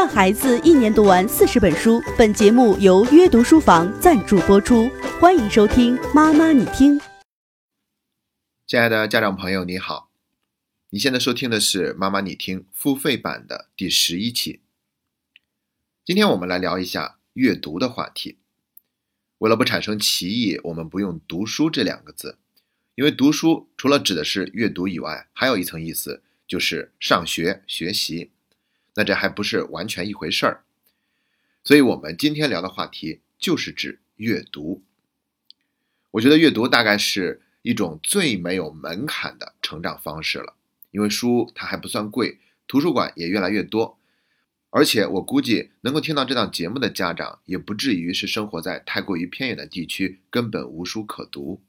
让孩子一年读完四十本书。本节目由约读书房赞助播出，欢迎收听《妈妈你听》。亲爱的家长朋友，你好，你现在收听的是《妈妈你听》付费版的第十一期。今天我们来聊一下阅读的话题。为了不产生歧义，我们不用“读书”这两个字，因为读书除了指的是阅读以外，还有一层意思就是上学学习。那这还不是完全一回事儿，所以我们今天聊的话题就是指阅读。我觉得阅读大概是一种最没有门槛的成长方式了，因为书它还不算贵，图书馆也越来越多，而且我估计能够听到这档节目的家长也不至于是生活在太过于偏远的地区，根本无书可读。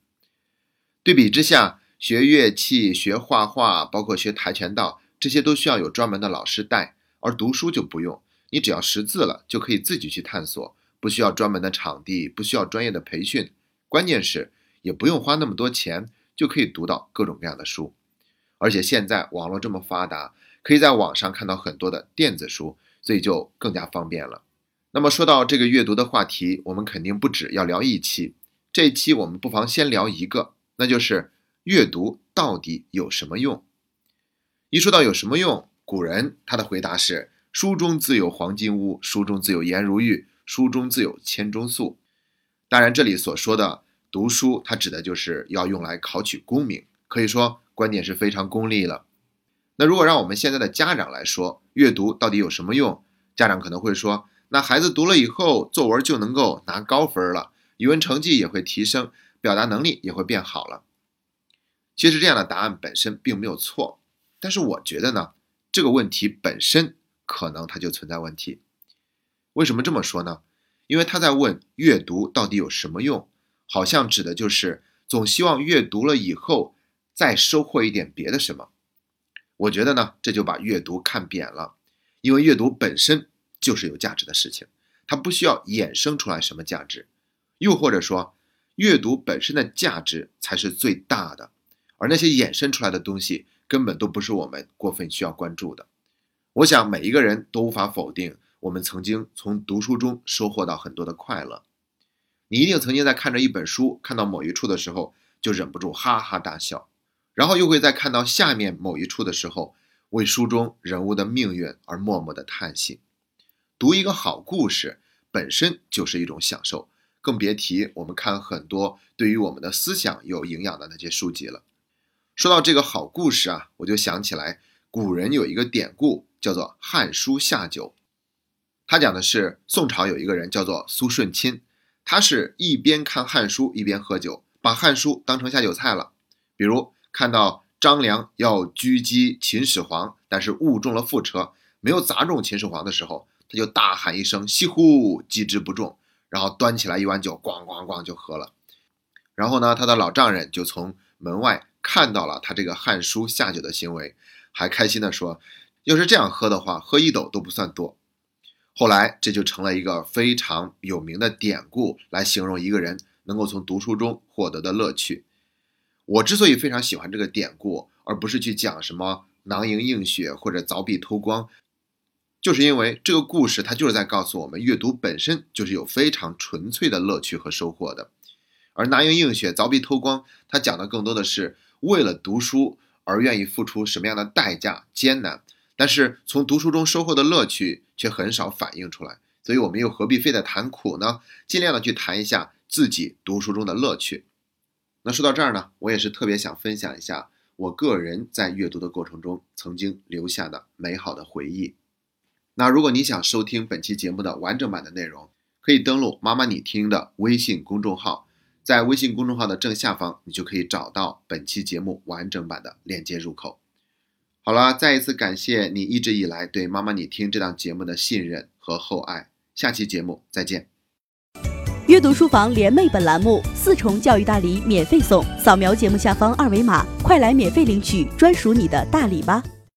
对比之下，学乐器、学画画，包括学跆拳道，这些都需要有专门的老师带。而读书就不用，你只要识字了，就可以自己去探索，不需要专门的场地，不需要专业的培训，关键是也不用花那么多钱，就可以读到各种各样的书。而且现在网络这么发达，可以在网上看到很多的电子书，所以就更加方便了。那么说到这个阅读的话题，我们肯定不止要聊一期，这一期我们不妨先聊一个，那就是阅读到底有什么用？一说到有什么用？古人他的回答是：“书中自有黄金屋，书中自有颜如玉，书中自有千钟粟。”当然，这里所说的读书，它指的就是要用来考取功名，可以说观点是非常功利了。那如果让我们现在的家长来说，阅读到底有什么用？家长可能会说：“那孩子读了以后，作文就能够拿高分了，语文成绩也会提升，表达能力也会变好了。”其实这样的答案本身并没有错，但是我觉得呢。这个问题本身可能它就存在问题，为什么这么说呢？因为他在问阅读到底有什么用，好像指的就是总希望阅读了以后再收获一点别的什么。我觉得呢，这就把阅读看扁了，因为阅读本身就是有价值的事情，它不需要衍生出来什么价值，又或者说，阅读本身的价值才是最大的，而那些衍生出来的东西。根本都不是我们过分需要关注的。我想每一个人都无法否定，我们曾经从读书中收获到很多的快乐。你一定曾经在看着一本书，看到某一处的时候就忍不住哈哈大笑，然后又会在看到下面某一处的时候，为书中人物的命运而默默的叹息。读一个好故事本身就是一种享受，更别提我们看很多对于我们的思想有营养的那些书籍了。说到这个好故事啊，我就想起来古人有一个典故，叫做《汉书下酒》。他讲的是宋朝有一个人叫做苏舜钦，他是一边看汉书一边喝酒，把汉书当成下酒菜了。比如看到张良要狙击秦始皇，但是误中了副车，没有砸中秦始皇的时候，他就大喊一声“西呼”，击之不中，然后端起来一碗酒，咣咣咣就喝了。然后呢，他的老丈人就从门外。看到了他这个汉书下酒的行为，还开心地说：“要是这样喝的话，喝一斗都不算多。”后来这就成了一个非常有名的典故，来形容一个人能够从读书中获得的乐趣。我之所以非常喜欢这个典故，而不是去讲什么囊萤映雪或者凿壁偷光，就是因为这个故事它就是在告诉我们，阅读本身就是有非常纯粹的乐趣和收获的。而囊萤映雪、凿壁偷光，它讲的更多的是。为了读书而愿意付出什么样的代价艰难，但是从读书中收获的乐趣却很少反映出来，所以我们又何必非得谈苦呢？尽量的去谈一下自己读书中的乐趣。那说到这儿呢，我也是特别想分享一下我个人在阅读的过程中曾经留下的美好的回忆。那如果你想收听本期节目的完整版的内容，可以登录“妈妈你听”的微信公众号。在微信公众号的正下方，你就可以找到本期节目完整版的链接入口。好了，再一次感谢你一直以来对妈妈你听这档节目的信任和厚爱。下期节目再见。阅读书房联袂本栏目四重教育大礼免费送，扫描节目下方二维码，快来免费领取专属你的大礼吧。